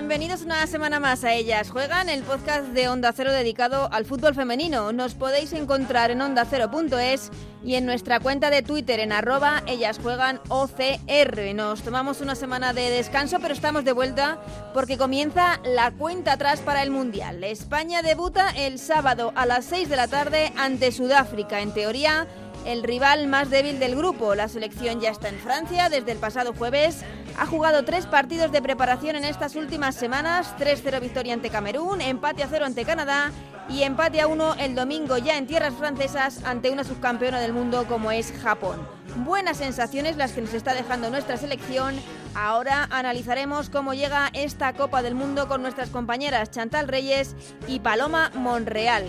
Bienvenidos una semana más a Ellas Juegan, el podcast de Onda Cero dedicado al fútbol femenino. Nos podéis encontrar en ondacero.es y en nuestra cuenta de Twitter en arroba Ellas Juegan OCR. Nos tomamos una semana de descanso, pero estamos de vuelta porque comienza la cuenta atrás para el Mundial. España debuta el sábado a las 6 de la tarde ante Sudáfrica. En teoría, el rival más débil del grupo. La selección ya está en Francia desde el pasado jueves. Ha jugado tres partidos de preparación en estas últimas semanas. 3-0 victoria ante Camerún, empate a 0 ante Canadá y empate a 1 el domingo ya en tierras francesas ante una subcampeona del mundo como es Japón. Buenas sensaciones las que nos está dejando nuestra selección. Ahora analizaremos cómo llega esta Copa del Mundo con nuestras compañeras Chantal Reyes y Paloma Monreal.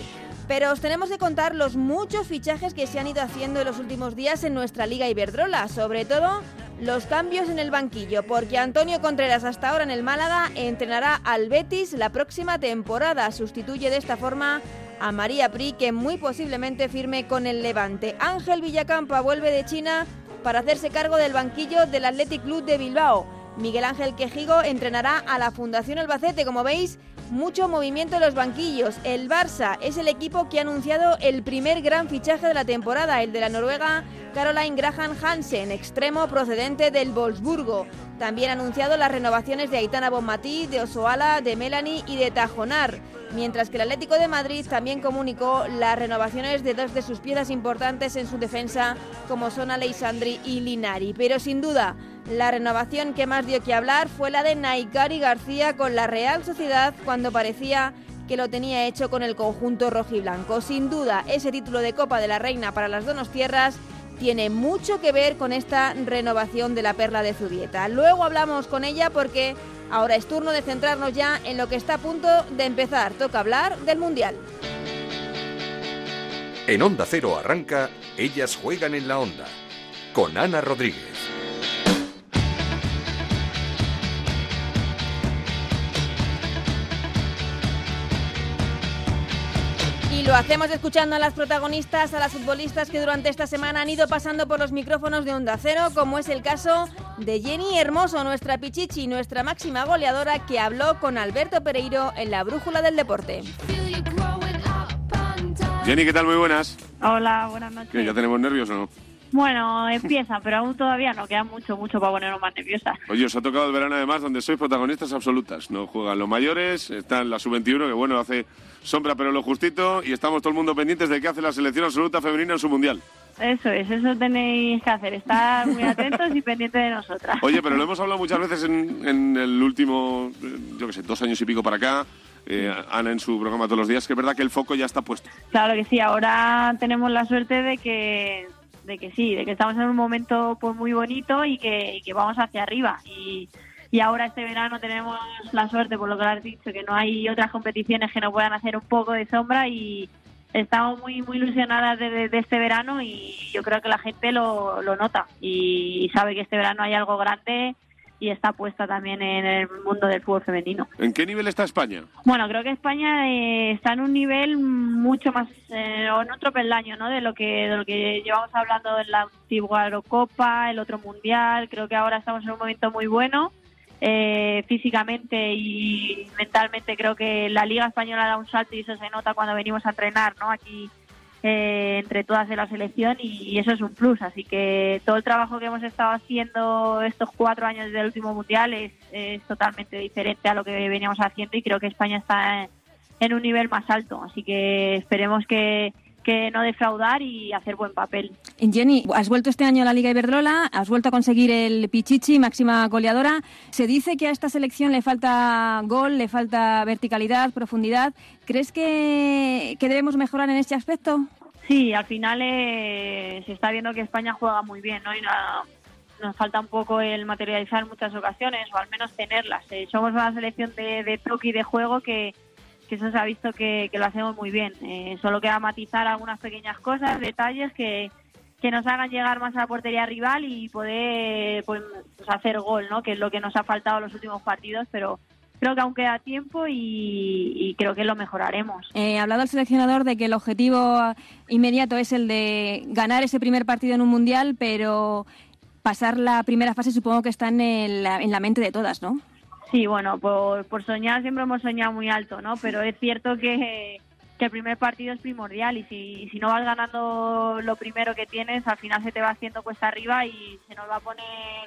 Pero os tenemos que contar los muchos fichajes que se han ido haciendo en los últimos días en nuestra Liga Iberdrola, sobre todo los cambios en el banquillo, porque Antonio Contreras hasta ahora en el Málaga entrenará al Betis la próxima temporada. Sustituye de esta forma a María Pri, que muy posiblemente firme con el Levante. Ángel Villacampa vuelve de China para hacerse cargo del banquillo del Athletic Club de Bilbao. Miguel Ángel Quejigo entrenará a la Fundación Albacete, como veis, mucho movimiento en los banquillos. El Barça es el equipo que ha anunciado el primer gran fichaje de la temporada, el de la noruega Caroline Graham Hansen, extremo procedente del Wolfsburgo. También ha anunciado las renovaciones de Aitana Bonmatí, de Osoala, de Melanie y de Tajonar. Mientras que el Atlético de Madrid también comunicó las renovaciones de dos de sus piezas importantes en su defensa, como son Alexandri y Linari. Pero sin duda, la renovación que más dio que hablar fue la de Naikari García con la Real Sociedad cuando parecía que lo tenía hecho con el conjunto rojiblanco. Sin duda, ese título de Copa de la Reina para las Tierras tiene mucho que ver con esta renovación de la perla de Zubieta. Luego hablamos con ella porque ahora es turno de centrarnos ya en lo que está a punto de empezar. Toca hablar del Mundial. En Onda Cero arranca Ellas juegan en la onda con Ana Rodríguez. Lo hacemos escuchando a las protagonistas, a las futbolistas que durante esta semana han ido pasando por los micrófonos de Onda Cero, como es el caso de Jenny Hermoso, nuestra pichichi, nuestra máxima goleadora, que habló con Alberto Pereiro en la Brújula del Deporte. Jenny, ¿qué tal? Muy buenas. Hola, buenas noches. ¿Qué, ¿Ya tenemos nervios o no? Bueno, empieza, pero aún todavía no, queda mucho, mucho para ponernos más nerviosas. Oye, os ha tocado el verano además donde sois protagonistas absolutas. No juegan los mayores, están la sub-21, que bueno, hace sombra pero lo justito, y estamos todo el mundo pendientes de qué hace la selección absoluta femenina en su mundial. Eso es, eso tenéis que hacer, estar muy atentos y pendientes de nosotras. Oye, pero lo hemos hablado muchas veces en, en el último, yo qué sé, dos años y pico para acá. Eh, Ana en su programa todos los días, que es verdad que el foco ya está puesto. Claro que sí, ahora tenemos la suerte de que de que sí, de que estamos en un momento pues muy bonito y que, que vamos hacia arriba. Y, y ahora este verano tenemos la suerte, por lo que has dicho, que no hay otras competiciones que nos puedan hacer un poco de sombra y estamos muy muy ilusionadas de, de- de este verano y yo creo que la gente lo, lo nota y sabe que este verano hay algo grande y está puesta también en el mundo del fútbol femenino. ¿En qué nivel está España? Bueno, creo que España eh, está en un nivel mucho más, eh, o en otro peldaño, ¿no? De lo que de lo que llevamos hablando en la antigua Eurocopa, el otro Mundial. Creo que ahora estamos en un momento muy bueno. Eh, físicamente y mentalmente creo que la Liga Española da un salto y eso se nota cuando venimos a entrenar, ¿no? Aquí eh, entre todas de la selección y, eso es un plus. Así que todo el trabajo que hemos estado haciendo estos cuatro años del último mundial es, es totalmente diferente a lo que veníamos haciendo y creo que España está en un nivel más alto. Así que esperemos que, que no defraudar y hacer buen papel. Jenny, has vuelto este año a la Liga Iberdrola, has vuelto a conseguir el Pichichi, máxima goleadora. Se dice que a esta selección le falta gol, le falta verticalidad, profundidad. ¿Crees que, que debemos mejorar en este aspecto? Sí, al final eh, se está viendo que España juega muy bien, ¿no? Y na- nos falta un poco el materializar en muchas ocasiones, o al menos tenerlas. Eh, somos una selección de, de toque y de juego que, que eso se ha visto que, lo hacemos muy bien. Eh, solo queda matizar algunas pequeñas cosas, detalles que, que nos hagan llegar más a la portería rival y poder pues, pues, hacer gol, ¿no? Que es lo que nos ha faltado en los últimos partidos, pero creo que aún queda tiempo y, creo que lo mejoraremos. Eh, ha hablado el seleccionador de que el objetivo inmediato es el de ganar ese primer partido en un mundial, pero pasar la primera fase supongo que está en, la mente de todas, ¿no? Sí, bueno, por, soñar siempre hemos soñado muy alto, ¿no? Pero es cierto que que el primer partido es primordial y si, si no vas ganando lo primero que tienes, al final se te va haciendo cuesta arriba y se nos va a poner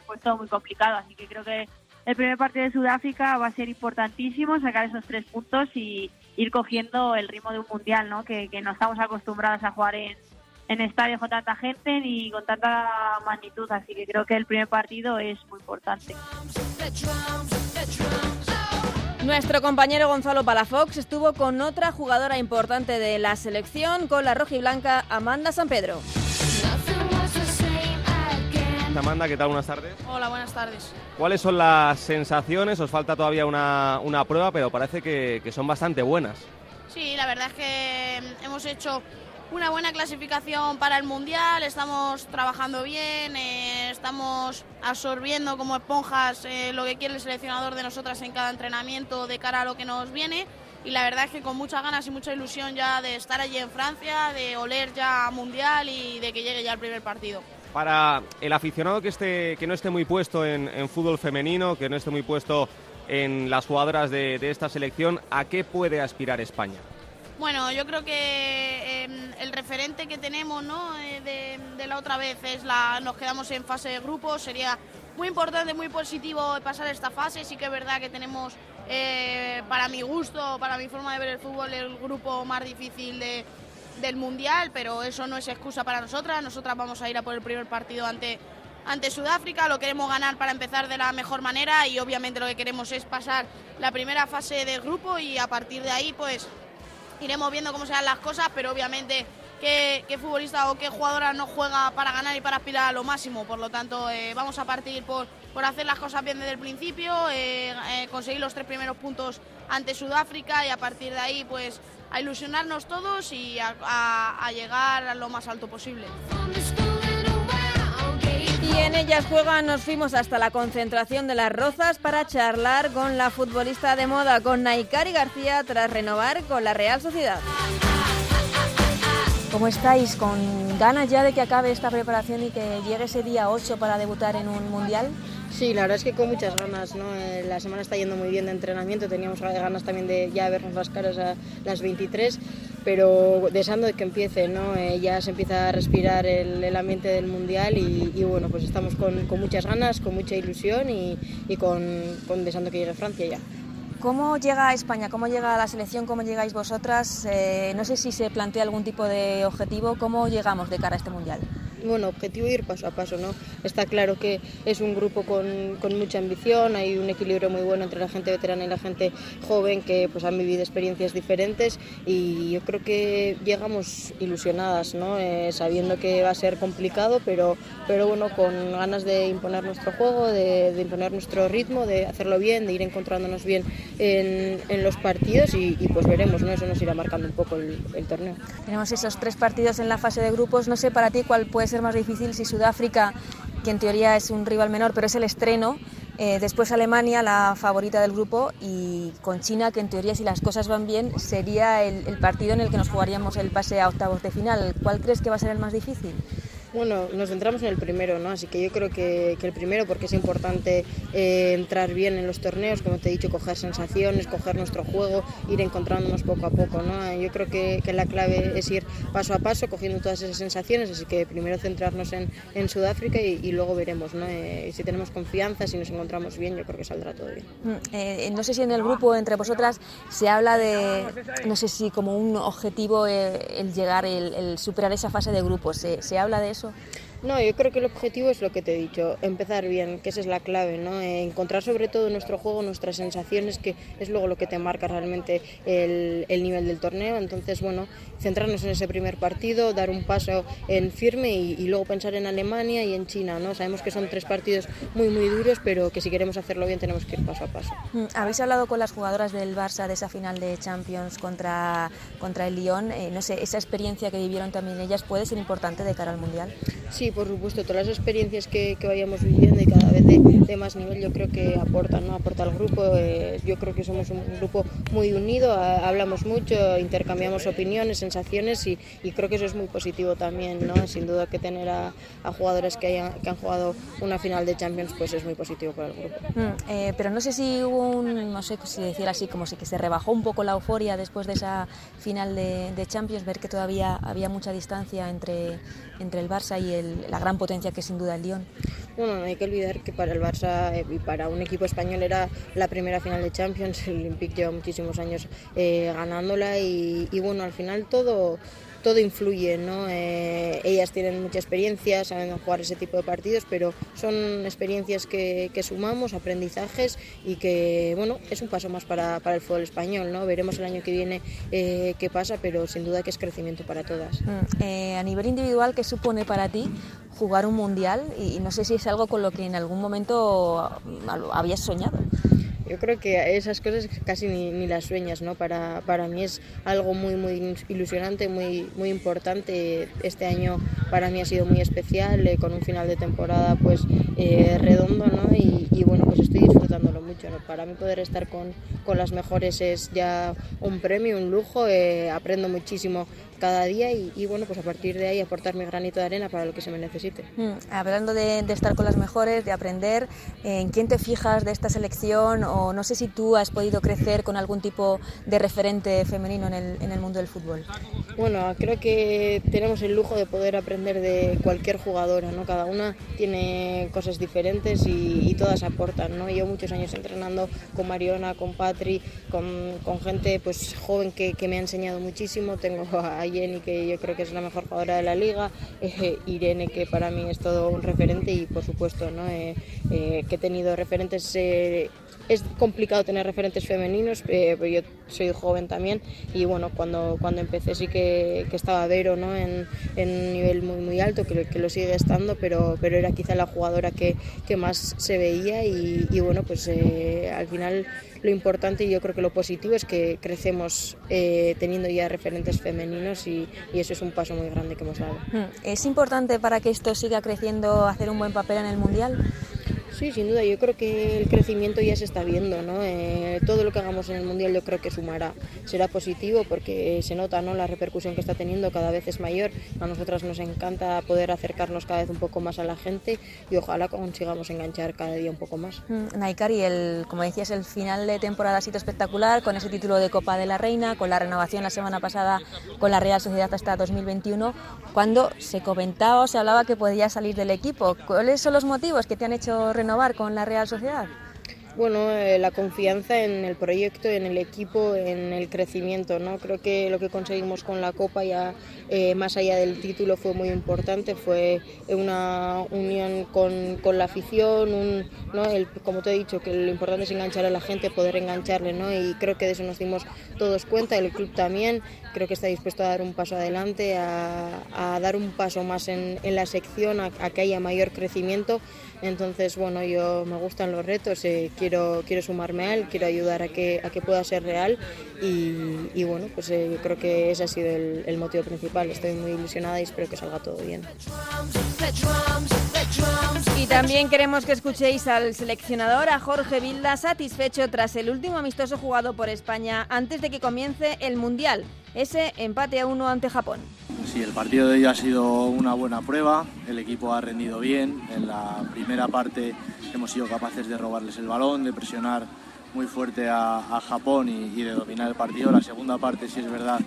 pues todo muy complicado. Así que creo que el primer partido de Sudáfrica va a ser importantísimo, sacar esos tres puntos y ir cogiendo el ritmo de un mundial, ¿no? Que, que no estamos acostumbrados a jugar en, en estadios con tanta gente ni con tanta magnitud. Así que creo que el primer partido es muy importante. Nuestro compañero Gonzalo Palafox estuvo con otra jugadora importante de la selección, con la rojiblanca Amanda San Pedro. Amanda, ¿qué tal? Buenas tardes. Hola, buenas tardes. ¿Cuáles son las sensaciones? Os falta todavía una, prueba, pero parece que son bastante buenas. Sí, la verdad es que hemos hecho una buena clasificación para el Mundial, estamos trabajando bien, eh, estamos absorbiendo como esponjas eh, lo que quiere el seleccionador de nosotras en cada entrenamiento de cara a lo que nos viene y la verdad es que con muchas ganas y mucha ilusión ya de estar allí en Francia, de oler ya Mundial y de que llegue ya el primer partido. Para el aficionado que, esté, que no esté muy puesto en, fútbol femenino, que no esté muy puesto en las jugadoras de esta selección, ¿a qué puede aspirar España? Bueno, yo creo que em, el referente que tenemos ¿no? Eh, de, la otra vez es la nos quedamos en fase de grupo, sería muy importante, muy positivo pasar esta fase, sí que es verdad que tenemos eh, para mi gusto, para mi forma de ver el fútbol, el grupo más difícil de, del Mundial, pero eso no es excusa para nosotras, nosotras vamos a ir a por el primer partido ante ante Sudáfrica, lo queremos ganar para empezar de la mejor manera y obviamente lo que queremos es pasar la primera fase del grupo y a partir de ahí pues iremos viendo cómo se dan las cosas, pero obviamente qué, futbolista o qué jugadora no juega para ganar y para aspirar a lo máximo. Por lo tanto, eh, vamos a partir por, por, hacer las cosas bien desde el principio, eh, eh, conseguir los tres primeros puntos ante Sudáfrica y a partir de ahí, pues a ilusionarnos todos y a llegar a lo más alto posible. Y en ellas juegan, nos fuimos hasta la concentración de las Rozas para charlar con la futbolista de moda, con Naikari García, tras renovar con la Real Sociedad. ¿Cómo estáis? ¿Con ganas ya de que acabe esta preparación y que llegue ese día 8 para debutar en un mundial? Sí, la verdad es que con muchas ganas. ¿no? Eh, la semana está yendo muy bien de entrenamiento, teníamos ganas también de ya vernos las caras a las 23 pero deseando que empiece, ¿no? Eh, ya se empieza a respirar el, ambiente del Mundial y, bueno, pues estamos con, muchas ganas, con mucha ilusión y, con, deseando que llegue Francia ya. ¿Cómo llega a España? ¿Cómo llega la selección? ¿Cómo llegáis vosotras? Eh, no sé si se plantea algún tipo de objetivo. ¿Cómo llegamos de cara a este Mundial? Bueno, objetivo ir paso a paso, ¿no? Está claro que es un grupo con, con, mucha ambición, hay un equilibrio muy bueno entre la gente veterana y la gente joven que pues han vivido experiencias diferentes y yo creo que llegamos ilusionadas, ¿no? Eh, sabiendo que va a ser complicado, pero, pero bueno, con ganas de imponer nuestro juego, de, de imponer nuestro ritmo, de hacerlo bien, de ir encontrándonos bien en, en los partidos y, pues veremos, ¿no? Eso nos irá marcando un poco el, el torneo. Tenemos esos tres partidos en la fase de grupos, no sé para ti cuál puede ser ser más difícil si Sudáfrica, que en teoría es un rival menor, pero es el estreno, eh, después Alemania, la favorita del grupo, y con China, que en teoría, si las cosas van bien, sería el, el partido en el que nos jugaríamos el pase a octavos de final. ¿Cuál crees que va a ser el más difícil? Bueno, nos centramos en el primero, ¿no? Así que yo creo que, el primero, porque es importante eh, entrar bien en los torneos, como te he dicho, coger sensaciones, coger nuestro juego, ir encontrándonos poco a poco, ¿no? Yo creo que, la clave es ir paso a paso, cogiendo todas esas sensaciones, así que primero centrarnos en, Sudáfrica y, luego veremos, ¿no? Eh, si tenemos confianza, si nos encontramos bien, yo creo que saldrá todo bien. Mm, eh, no sé si en el grupo, entre vosotras, se habla de, no sé si como un objetivo el llegar, el, superar esa fase de grupos, ¿se habla de eso? eso. No, yo creo que el objetivo es lo que te he dicho, empezar bien, que esa es la clave, ¿no? encontrar sobre todo nuestro juego nuestras sensaciones, que es luego lo que te marca realmente el, nivel del torneo. Entonces, bueno, centrarnos en ese primer partido, dar un paso en firme y, luego pensar en Alemania y en China, ¿no? Sabemos que son tres partidos muy, muy duros, pero que si queremos hacerlo bien tenemos que ir paso a paso. Mm, ¿Habéis hablado con las jugadoras del Barça de esa final de Champions contra, contra el Lyon? Eh, no sé, esa experiencia que vivieron también ellas puede ser importante de cara al Mundial. Sí, por supuesto, todas las experiencias que, que vayamos viviendo y cada vez de, más nivel, yo creo que aporta, ¿no? Aporta al grupo. Eh, yo creo que somos un grupo muy unido, hablamos mucho, intercambiamos opiniones, sensaciones y, creo que eso es muy positivo también, ¿no? Sin duda que tener a, jugadores que, hayan, que han jugado una final de Champions pues es muy positivo para el grupo. Mm, eh, pero no sé si hubo un, no sé si decir así, como si que se rebajó un poco la euforia después de esa final de, de Champions, ver que todavía había mucha distancia entre, entre el Barça y el, la gran potencia que es sin duda el Lyon. Bueno, no hay que olvidar que para el Barça eh, y para un equipo español era la primera final de Champions, el Olympique lleva muchísimos años eh, ganándola y, y bueno, al final todo todo influye, ¿no? Eh, ellas tienen mucha experiencia, saben jugar ese tipo de partidos, pero son experiencias que, sumamos, aprendizajes y que, bueno, es un paso más para, el fútbol español, ¿no? Veremos el año que viene eh, qué pasa, pero sin duda que es crecimiento para todas. Mm, eh, a nivel individual, ¿qué supone para ti jugar un mundial? Y no sé si es algo con lo que en algún momento habías soñado. Yo creo que esas cosas casi ni, las sueñas, ¿no? Para, para mí es algo muy, muy ilusionante, muy, muy importante. Este año para mí ha sido muy especial, eh, con un final de temporada pues eh, redondo, ¿no? Y, bueno, pues estoy disfrutándolo mucho, ¿no? Para mí poder estar con, con las mejores es ya un premio, un lujo, eh, aprendo muchísimo cada día y, bueno, pues a partir de ahí aportar mi granito de arena para lo que se me necesite. Mm, hablando de, estar con las mejores, de aprender, ¿en quién te fijas de esta selección no sé si tú has podido crecer con algún tipo de referente femenino en el, en el mundo del fútbol? Bueno, creo que tenemos el lujo de poder aprender de cualquier jugadora, ¿no? Cada una tiene cosas diferentes y, todas aportan, ¿no? Yo muchos años entrenando con Mariona, con Patri, con, con gente pues joven que, que, me ha enseñado muchísimo. Tengo a Jenny, que yo creo que es la mejor jugadora de la liga, eh, Irene, que para mí es todo un referente y por supuesto, ¿no? Eh, eh, que he tenido referentes es complicado tener referentes femeninos, eh, yo soy joven también y bueno, cuando, cuando empecé sí que, que estaba Vero ¿no? en, en, un nivel muy, muy alto, que, que, lo sigue estando, pero, pero era quizá la jugadora que, que más se veía y, y bueno, pues eh, al final lo importante y yo creo que lo positivo es que crecemos eh, teniendo ya referentes femeninos y, y, eso es un paso muy grande que hemos dado. Hmm. ¿Es importante para que esto siga creciendo hacer un buen papel en el Mundial? Sí, sin duda, yo creo que el crecimiento ya se está viendo, ¿no? Eh, todo lo que hagamos en el Mundial yo creo que sumará, será positivo porque se nota, ¿no? La repercusión que está teniendo cada vez es mayor, a nosotras nos encanta poder acercarnos cada vez un poco más a la gente y ojalá consigamos enganchar cada día un poco más. Mm, Naikari, el, como decías, el final de temporada ha sido espectacular con ese título de Copa de la Reina, con la renovación la semana pasada con la Real Sociedad hasta 2021, cuando se comentaba o se hablaba que podía salir del equipo. ¿Cuáles son los motivos que te han hecho renovar con la Real Sociedad? Bueno, eh, la confianza en el proyecto, en el equipo, en el crecimiento. ¿no? Creo que lo que conseguimos con la Copa, ya eh, más allá del título, fue muy importante. Fue una unión con, con la afición, un, ¿no? el, como te he dicho, que lo importante es enganchar a la gente, poder engancharle. ¿no? Y creo que de eso nos dimos todos cuenta, el club también. Creo que está dispuesto a dar un paso adelante, a, dar un paso más en, en la sección, a, a que haya mayor crecimiento. Entonces, bueno, yo me gustan los retos, eh, quiero, sumarme a él, quiero ayudar a que, a que pueda ser real y, bueno, pues eh, yo creo que ese ha sido el motivo principal. Estoy muy ilusionada y espero que salga todo bien. Y también queremos que escuchéis al seleccionador, a Jorge Vilda, satisfecho tras el último amistoso jugado por España antes de que comience el Mundial, ese empate a uno ante Japón. Sí, el partido de hoy ha sido una buena prueba, el equipo ha rendido bien, en la primera parte hemos sido capaces de robarles el balón, de presionar muy fuerte a, Japón y, de dominar el partido. La segunda parte sí es verdad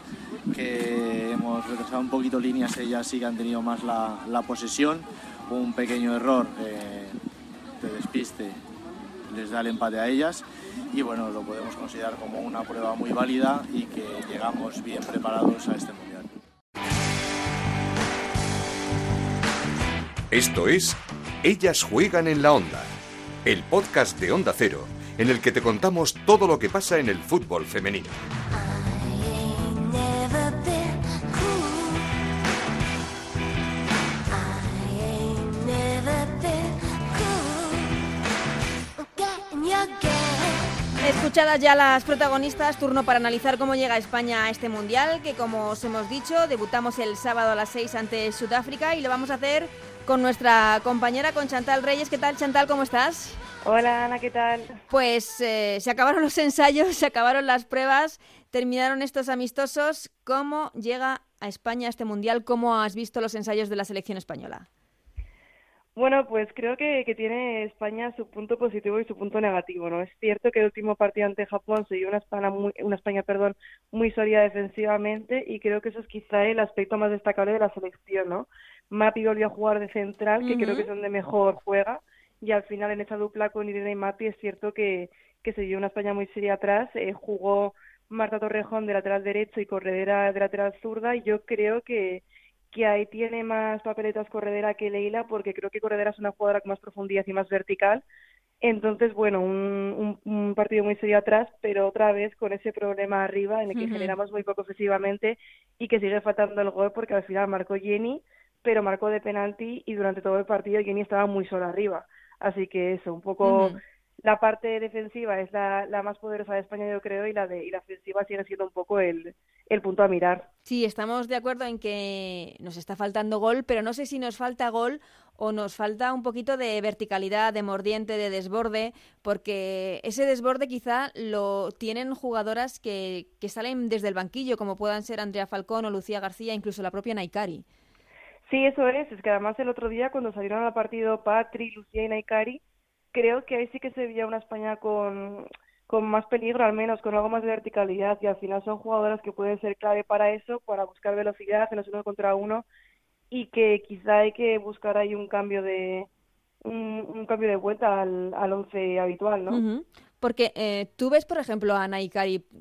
que hemos retrasado un poquito líneas, ellas sí que han tenido más la, posesión, un pequeño error eh, de despiste les da el empate a ellas y bueno, lo podemos considerar como una prueba muy válida y que llegamos bien preparados a este mundial. Esto es Ellas juegan en la onda, el podcast de Onda Cero, en el que te contamos todo lo que pasa en el fútbol femenino. Escuchadas ya las protagonistas, turno para analizar cómo llega España a este mundial, que como os hemos dicho, debutamos el sábado a las 6 ante Sudáfrica y lo vamos a hacer con nuestra compañera, con Chantal Reyes. ¿Qué tal, Chantal? ¿Cómo estás? Hola, Ana, ¿qué tal? Pues eh, se acabaron los ensayos, se acabaron las pruebas, terminaron estos amistosos. ¿Cómo llega a España este Mundial? ¿Cómo has visto los ensayos de la selección española? Bueno, pues creo que, tiene España su punto positivo y su punto negativo, ¿no? Es cierto que el último partido ante Japón se dio una España muy, una España, perdón, muy sólida defensivamente y creo que eso es quizá el aspecto más destacable de la selección, ¿no? Mapi volvió a jugar de central, que creo que es donde mejor juega, y al final en esa dupla con Irene y Mapi es cierto que, que se dio una España muy seria atrás, eh, jugó Marta Torrejón de lateral derecho y Corredera de lateral zurda, y yo creo que que ahí tiene más papeletas Corredera que Leila, porque creo que Corredera es una jugadora con más profundidad y más vertical. Entonces, bueno, un, un, partido muy serio atrás, pero otra vez con ese problema arriba en el que generamos muy poco ofensivamente y que sigue faltando el gol porque al final marcó Jenny, pero marcó de penalti y durante todo el partido Jenny estaba muy sola arriba. Así que eso, un poco la parte defensiva es la, la, más poderosa de España, yo creo, y la, de, y la ofensiva sigue siendo un poco el, el punto a mirar. Sí, estamos de acuerdo en que nos está faltando gol, pero no sé si nos falta gol o nos falta un poquito de verticalidad, de mordiente, de desborde, porque ese desborde quizá lo tienen jugadoras que, que salen desde el banquillo, como puedan ser Andrea Falcón o Lucía García, incluso la propia Naikari. Sí, eso es. Es que además el otro día cuando salieron al partido Patri, Lucía y Naikari, creo que ahí sí que se veía una España con, con más peligro, al menos con algo más de verticalidad, y al final son jugadoras que pueden ser clave para eso, para buscar velocidad en los uno contra uno, y que quizá hay que buscar ahí un cambio de un, cambio de vuelta al, al once habitual, ¿no? Porque eh, tú ves, por ejemplo, a Ana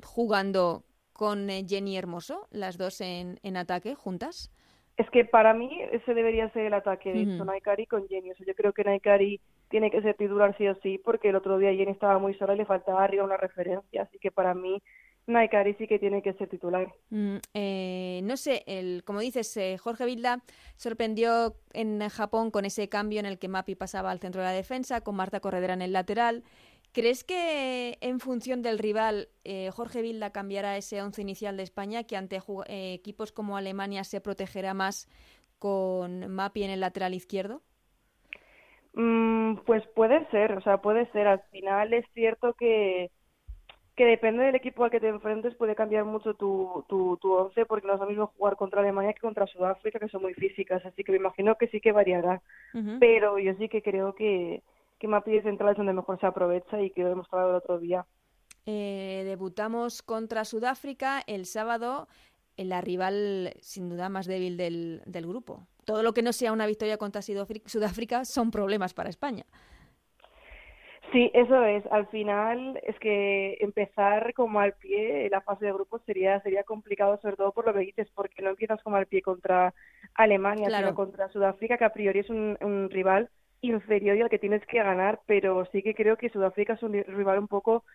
jugando con eh, Jenny Hermoso, las dos en, en ataque juntas. Es que para mí ese debería ser el ataque de uh con Jenny. O sea, yo creo que Naikari tiene que ser titular sí o sí, porque el otro día Jenny estaba muy sola y le faltaba arriba una referencia. Así que para mí Naikari sí que tiene que ser titular. Mm, eh, no sé, el, como dices, eh, Jorge Vilda sorprendió en Japón con ese cambio en el que Mapi pasaba al centro de la defensa, con Marta Corredera en el lateral. ¿Crees que en función del rival eh, Jorge Vilda cambiará ese once inicial de España, que ante eh, equipos como Alemania se protegerá más con Mapi en el lateral izquierdo? Mm, pues puede ser, o sea, puede ser. Al final es cierto que, que depende del equipo al que te enfrentes puede cambiar mucho tu, tu, tu once, porque no es lo mismo jugar contra Alemania que contra Sudáfrica, que son muy físicas, así que me imagino que sí que variará. Pero yo sí que creo que, que Mapi de central es donde mejor se aprovecha y que lo he demostrado el otro día. Eh, debutamos contra Sudáfrica el sábado, la rival sin duda más débil del, del grupo. Todo lo que no sea una victoria contra Sudáfrica son problemas para España. Sí, eso es. Al final es que empezar como al pie la fase de grupos sería sería complicado, sobre todo por lo que dices, porque no empiezas como al pie contra Alemania, sino contra Sudáfrica, que a priori es un, un rival inferior y al que tienes que ganar, pero sí que creo que Sudáfrica es un rival un poco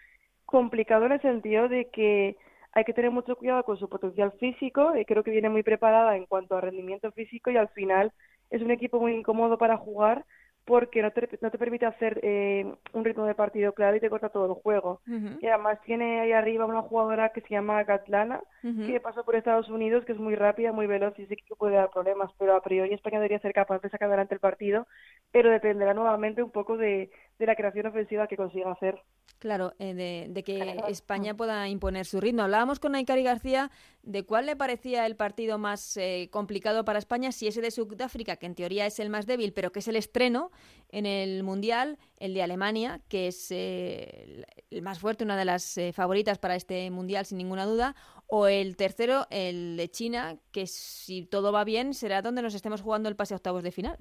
complicado en el sentido de que hay que tener mucho cuidado con su potencial físico, y creo que viene muy preparada en cuanto a rendimiento físico y al final es un equipo muy incómodo para jugar porque no te, no te permite hacer eh, un ritmo de partido claro y te corta todo el juego. Y además tiene ahí arriba una jugadora que se llama Catlana, que pasó por Estados Unidos, que es muy rápida, muy veloz y sí que puede dar problemas, pero a priori España debería ser capaz de sacar adelante el partido, pero dependerá nuevamente un poco de, de la creación ofensiva que consiga hacer. Claro, eh, de, que España pueda imponer su ritmo. Hablábamos con Naikari García de cuál le parecía el partido más eh, complicado para España, si ese de Sudáfrica, que en teoría es el más débil, pero que es el estreno en el Mundial, el de Alemania, que es eh, el más fuerte, una de las favoritas para este Mundial sin ninguna duda, o el tercero, el de China, que si todo va bien será donde nos estemos jugando el pase a octavos de final.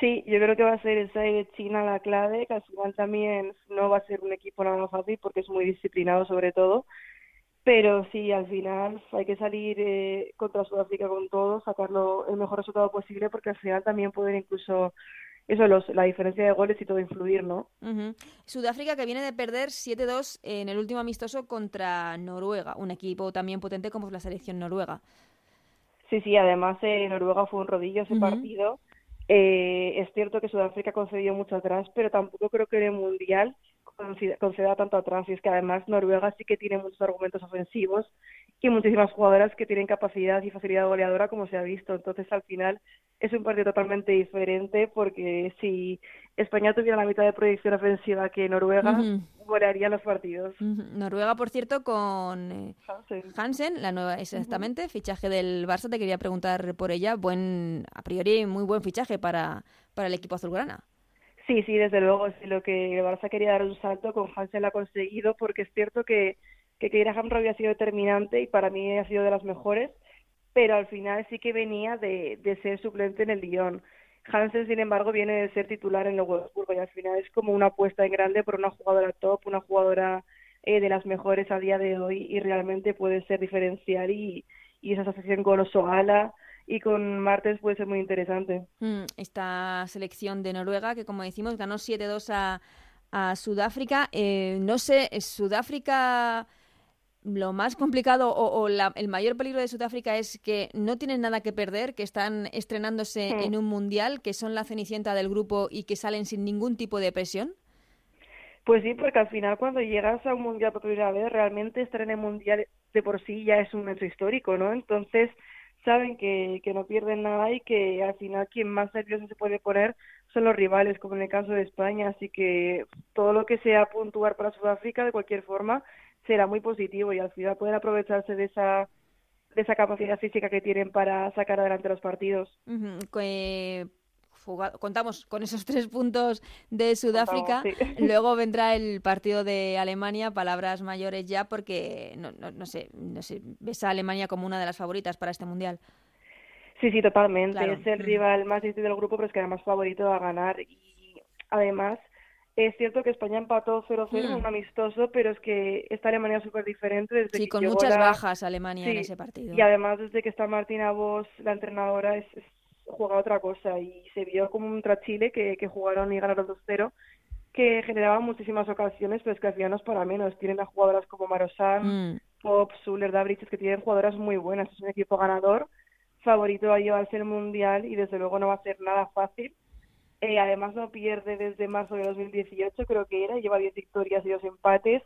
Sí, yo creo que va a ser esa de China la clave, que al final también no va a ser un equipo nada más fácil porque es muy disciplinado sobre todo, pero sí, al final hay que salir eh, contra Sudáfrica con todo, sacarlo el mejor resultado posible porque al final también pueden incluso eso, los, la diferencia de goles y todo influir, ¿no? Sudáfrica que viene de perder 7-2 en el último amistoso contra Noruega, un equipo también potente como es la selección noruega. Sí, sí, además eh, Noruega fue un rodillo ese partido eh, es cierto que Sudáfrica concedió mucho atrás, pero tampoco creo que en el Mundial conceda tanto atrás. Y es que además Noruega sí que tiene muchos argumentos ofensivos y muchísimas jugadoras que tienen capacidad y facilidad goleadora, como se ha visto. Entonces, al final, es un partido totalmente diferente porque si España tuviera la mitad de proyección ofensiva que Noruega, golearía los partidos. Noruega, por cierto, con eh, Hansen. la nueva, exactamente, fichaje del Barça. Te quería preguntar por ella. Buen, a priori, muy buen fichaje para, para el equipo azulgrana. Sí, sí, desde luego. Sí, lo que el Barça quería dar un salto con Hansen lo ha conseguido porque es cierto que que Keira había sido determinante y para mí ha sido de las mejores, pero al final sí que venía de, de ser suplente en el Lyon. Hansen, sin embargo, viene de ser titular en el Wolfsburgo y al final es como una apuesta en grande por una jugadora top, una jugadora eh, de las mejores a día de hoy y realmente puede ser diferencial y, y esa asociación con Osoala y con Martens puede ser muy interesante. Mm, esta selección de Noruega que, como decimos, ganó 7-2 a, a Sudáfrica. Eh, no sé, Sudáfrica lo más complicado o, el mayor peligro de Sudáfrica es que no tienen nada que perder, que están estrenándose en un mundial, que son la cenicienta del grupo y que salen sin ningún tipo de presión. Pues sí, porque al final cuando llegas a un mundial por primera vez, realmente estar en el mundial de por sí ya es un hecho histórico, ¿no? Entonces saben que, que no pierden nada y que al final quien más nervioso se puede poner son los rivales, como en el caso de España. Así que todo lo que sea puntuar para Sudáfrica, de cualquier forma, será muy positivo y al final poder aprovecharse de esa de esa capacidad física que tienen para sacar adelante los partidos. contamos con esos tres puntos de Sudáfrica. Luego vendrá el partido de Alemania, palabras mayores ya, porque no, no, no, sé, no sé, ves a Alemania como una de las favoritas para este mundial. Sí, sí, totalmente. Es el rival más difícil del grupo, pero es que además favorito a ganar. Y además, es cierto que España empató 0-0 en un amistoso, pero es que esta Alemania es súper diferente. Desde sí, con muchas bajas Alemania en ese partido. Y además, desde que está Martina Vos, la entrenadora, es, juega otra cosa. Y se vio como un Chile que, que jugaron y ganaron 2-0, que generaba muchísimas ocasiones, pero es que al final no es para menos. Tienen a jugadoras como Marosan, mm. Pop, Zuller, Dabriches, que tienen jugadoras muy buenas. Es un equipo ganador, favorito a llevarse el mundial y desde luego no va a ser nada fácil eh, además no pierde desde marzo de 2018, creo que era, lleva 10 victorias y 2 empates,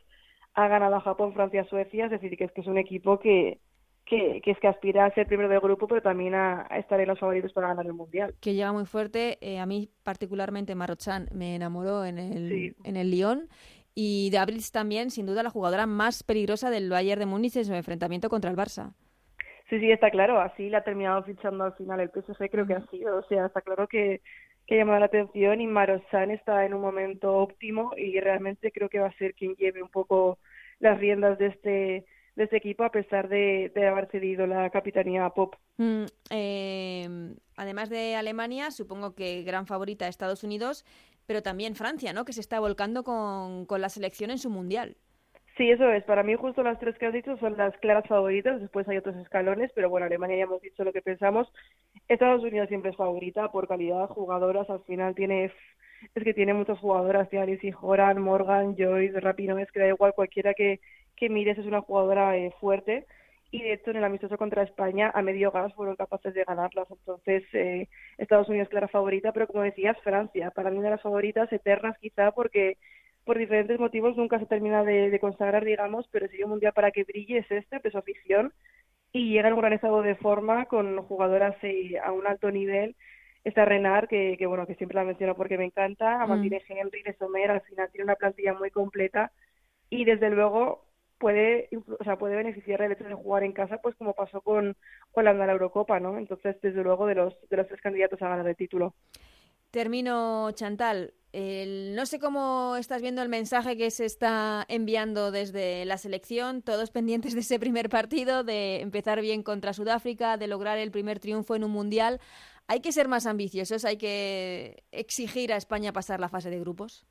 ha ganado a Japón, Francia, Suecia, es decir, que es que es un equipo que, que, es que aspira a ser primero del grupo, pero también a, estar en los favoritos para ganar el Mundial. Que llega muy fuerte, eh, a mí particularmente Marochan me enamoró en el, en el Lyon. Y de también, sin duda, la jugadora más peligrosa del Bayern de Múnich en su enfrentamiento contra el Barça. Sí, sí, está claro. Así la ha terminado fichando al final el PSG, creo que ha sido. O sea, está claro que, que llamado la atención y Marosan está en un momento óptimo y realmente creo que va a ser quien lleve un poco las riendas de este de este equipo a pesar de, haber cedido la capitanía a Pop. Mm, eh, además de Alemania, supongo que gran favorita Estados Unidos, pero también Francia, ¿no? Que se está volcando con, con la selección en su mundial. Sí, eso es. Para mí justo las tres que has dicho son las claras favoritas. Después hay otros escalones, pero bueno, Alemania ya hemos dicho lo que pensamos. Estados Unidos siempre es favorita por calidad, jugadoras. Al final tiene es que tiene muchas jugadoras, tiene Alice Joran, Morgan, Joyce, Rapino, es que da igual cualquiera que, que mires es una jugadora eh, fuerte y de hecho en el amistoso contra España a medio gas fueron capaces de ganarlas. Entonces, eh, Estados Unidos clara favorita, pero como decías, Francia, para mí de las favoritas eternas quizá porque por diferentes motivos nunca se termina de, consagrar, digamos, pero hay un mundial para que brille es este, pues afición, y llega en un gran estado de forma con jugadoras eh, a un alto nivel. Está Renard, que, que, bueno, que siempre la menciono porque me encanta, a Martínez mm. Henry de Sommer, al final tiene una plantilla muy completa y desde luego puede, o sea, puede beneficiar el hecho de jugar en casa, pues como pasó con Holanda la Eurocopa, ¿no? Entonces, desde luego, de los, de los tres candidatos a ganar el título. Termino, Chantal. no sé cómo estás viendo el mensaje que se está enviando desde la selección, todos pendientes de ese primer partido, de empezar bien contra Sudáfrica, de lograr el primer triunfo en un mundial. ¿Hay que ser más ambiciosos? ¿Hay que exigir a España pasar la fase de grupos?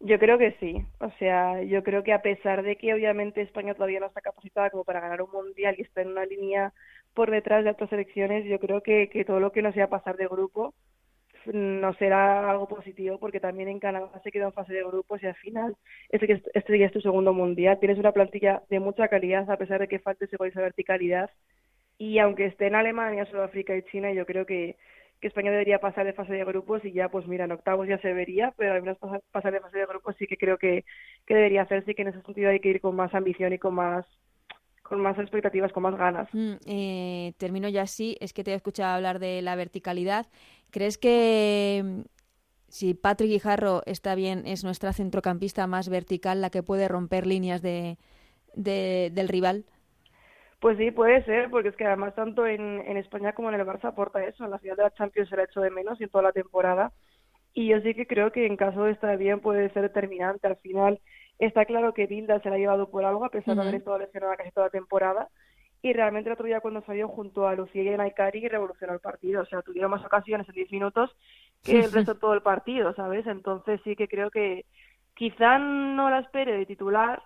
Yo creo que sí. O sea, yo creo que a pesar de que obviamente España todavía no está capacitada como para ganar un mundial y está en una línea por detrás de otras selecciones, yo creo que, que todo lo que no sea pasar de grupo no será algo positivo porque también en Canadá se quedó en fase de grupos y al final este, este ya es tu segundo mundial. Tienes una plantilla de mucha calidad a pesar de que falte esa verticalidad y aunque esté en Alemania, Sudáfrica y China, yo creo que, que España debería pasar de fase de grupos y ya, pues mira, en octavos ya se vería, pero al menos pasar, de fase de grupos sí que creo que, que debería hacerse y que en ese sentido hay que ir con más ambición y con más con más expectativas, con más ganas. Mm, eh, termino ya así, es que te he escuchado hablar de la verticalidad. ¿Crees que mm, si Patrick Guijarro está bien, es nuestra centrocampista más vertical, la que puede romper líneas de, del rival? Pues sí, puede ser, porque es que además tanto en, en España como en el Barça aporta eso. En la final de la Champions se le ha hecho de menos y en toda la temporada. Y yo sí que creo que en caso de estar bien puede ser determinante. Al final está claro que Bilda se la ha llevado por algo, a pesar de haber estado lesionada casi toda la temporada. Y realmente el otro día cuando salió junto a Lucía y a Naikari revolucionó el partido. O sea, tuvieron más ocasiones en 10 minutos que el resto de todo el partido, ¿sabes? Entonces sí que creo que quizá no la espere de titular,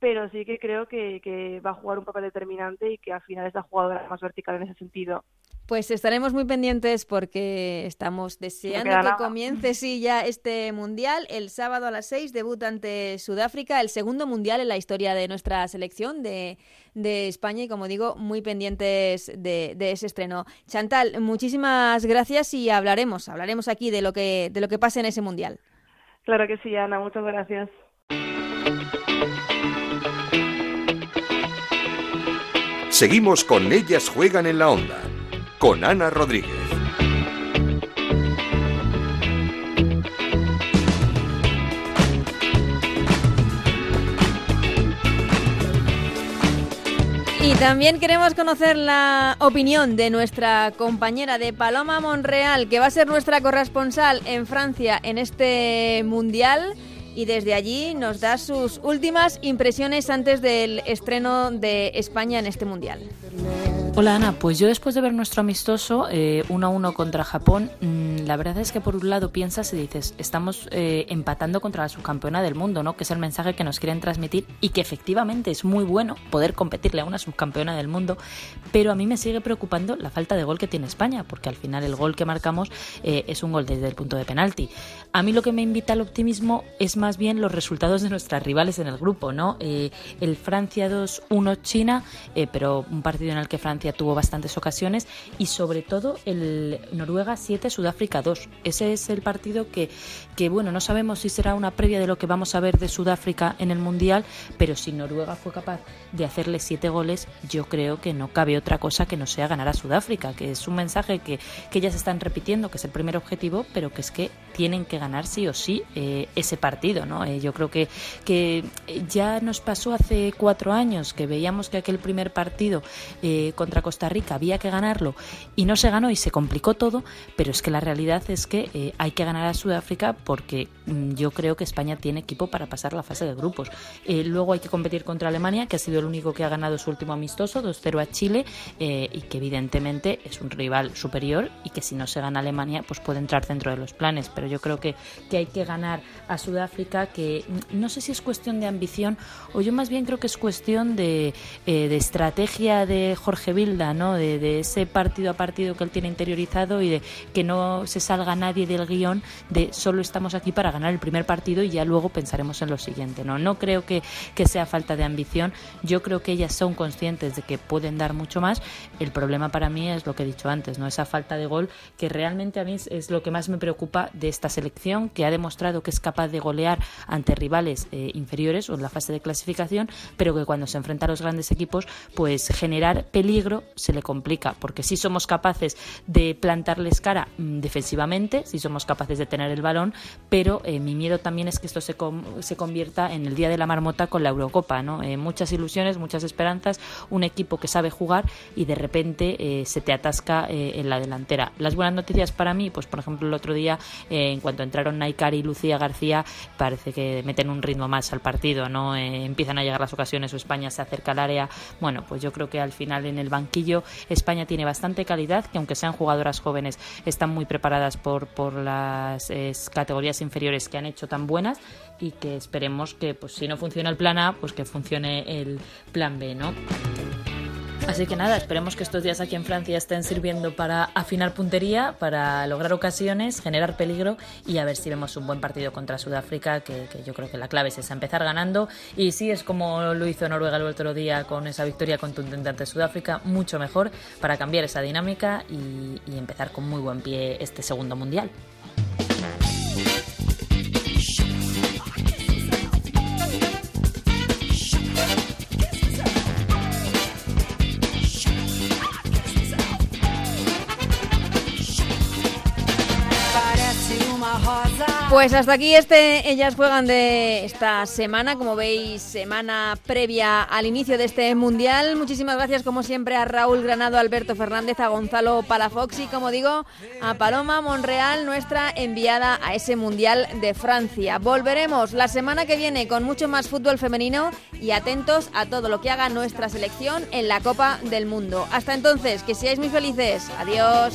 pero sí que creo que, que, va a jugar un papel determinante y que al final es la jugadora más vertical en ese sentido. Pues estaremos muy pendientes porque estamos deseando que comience sí ya este mundial. El sábado a las 6 debuta ante Sudáfrica, el segundo mundial en la historia de nuestra selección de, de España y como digo, muy pendientes de, de, ese estreno. Chantal, muchísimas gracias y hablaremos, hablaremos aquí de lo que, de lo que pase en ese mundial. Claro que sí, Ana, muchas gracias. Seguimos con Ellas Juegan en la Onda, con Ana Rodríguez. Y también queremos conocer la opinión de nuestra compañera de Paloma Monreal, que va a ser nuestra corresponsal en Francia en este Mundial y desde allí nos da sus últimas impresiones antes del estreno de España en este Mundial. Hola Ana, pues yo después de ver nuestro amistoso 1 eh, a 1 contra Japón, mm, la verdad es que por un lado piensas y dices, estamos eh, empatando contra la subcampeona del mundo, ¿no? Que es el mensaje que nos quieren transmitir y que efectivamente es muy bueno poder competirle a una subcampeona del mundo, pero a mí me sigue preocupando la falta de gol que tiene España, porque al final el gol que marcamos eh, es un gol desde el punto de penalti. A mí lo que me invita al optimismo es más bien los resultados de nuestras rivales en el grupo, ¿no? el Francia 2-1 China, pero un partido en el que Francia tuvo bastantes ocasiones y sobre todo el Noruega 7, Sudáfrica 2. Ese es el partido que, que, bueno, no sabemos si será una previa de lo que vamos a ver de Sudáfrica en el Mundial, pero si Noruega fue capaz de hacerle siete goles, yo creo que no cabe otra cosa que no sea ganar a Sudáfrica, que es un mensaje que, que ellas están repitiendo, que es el primer objetivo, pero que es que tienen que ganar sí o sí eh, ese partido, ¿no? Eh, yo creo que, que ya nos pasó hace cuatro años que veíamos que aquel primer partido eh, contra Costa Rica había que ganarlo y no se ganó y se complicó todo, pero es que la realidad es que hay que ganar a Sudáfrica porque mm, yo creo que España tiene equipo para pasar la fase de grupos. luego hay que competir contra Alemania, que ha sido el único que ha ganado su último amistoso, 2-0 a Chile, y que evidentemente es un rival superior y que si no se gana Alemania, pues puede entrar dentro de los planes pero yo creo que, que hay que ganar a Sudáfrica, que no sé si es cuestión de ambición o yo más bien creo que es cuestión de, eh, de estrategia de Jorge Vilda, ¿no? De, de, ese partido a partido que él tiene interiorizado y de que no se salga nadie del guion de solo estamos aquí para ganar el primer partido y ya luego pensaremos en lo siguiente, ¿no? No creo que, que sea falta de ambición, yo creo que ellas son conscientes de que pueden dar mucho más, el problema para mí es lo que he dicho antes, ¿no? Esa falta de gol que realmente a mí es lo que más me preocupa de esta selección que ha demostrado que es capaz de golear ante rivales eh, inferiores o en la fase de clasificación, pero que cuando se enfrenta a los grandes equipos, pues generar peligro se le complica, porque si somos capaces de plantarles cara mm, defensivamente, si somos capaces de tener el balón, pero eh, mi miedo también es que esto se, se convierta en el día de la marmota con la Eurocopa, ¿no? Eh, muchas ilusiones, muchas esperanzas, un equipo que sabe jugar y de repente se te atasca en la delantera. Las buenas noticias para mí, pues por ejemplo el otro día en cuanto entraron Naikari y Lucía García, parece que meten un ritmo más al partido, ¿no? Eh, empiezan a llegar las ocasiones o España se acerca al área. Bueno, pues yo creo que al final en el banquillo España tiene bastante calidad, que aunque sean jugadoras jóvenes, están muy preparadas por, por las categorías inferiores que han hecho tan buenas y que esperemos que, pues si no funciona el plan A, pues que funcione el plan B, ¿no? Así que nada, esperemos que estos días aquí en Francia estén sirviendo para afinar puntería, para lograr ocasiones, generar peligro y a ver si vemos un buen partido contra Sudáfrica, que, yo creo que la clave es esa, empezar ganando. Y sí, es como lo hizo Noruega el otro día con esa victoria contundente ante Sudáfrica, mucho mejor para cambiar esa dinámica y empezar con muy buen pie este segundo mundial. Pues hasta aquí este Ellas juegan de esta semana, como veis, semana previa al inicio de este Mundial. Muchísimas gracias, como siempre, a Raúl Granado, Alberto Fernández, a Gonzalo Palafox y, como digo, a Paloma Monreal, nuestra enviada a ese Mundial de Francia. Volveremos la semana que viene con mucho más fútbol femenino y atentos a todo lo que haga nuestra selección en la Copa del Mundo. Hasta entonces, que seáis muy felices. Adiós.